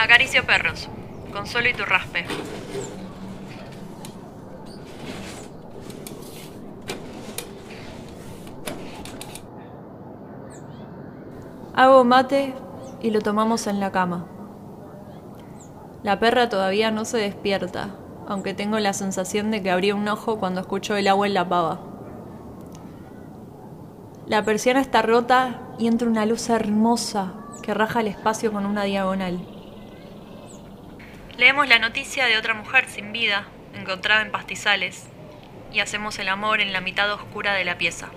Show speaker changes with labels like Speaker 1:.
Speaker 1: Acaricio perros. Consuelo y tu raspe.
Speaker 2: Hago mate y lo tomamos en la cama. La perra todavía no se despierta, aunque tengo la sensación de que abrió un ojo cuando escucho el agua en la pava. La persiana está rota y entra una luz hermosa que raja el espacio con una diagonal.
Speaker 1: Leemos la noticia de otra mujer sin vida, encontrada en pastizales, y hacemos el amor en la mitad oscura de la pieza.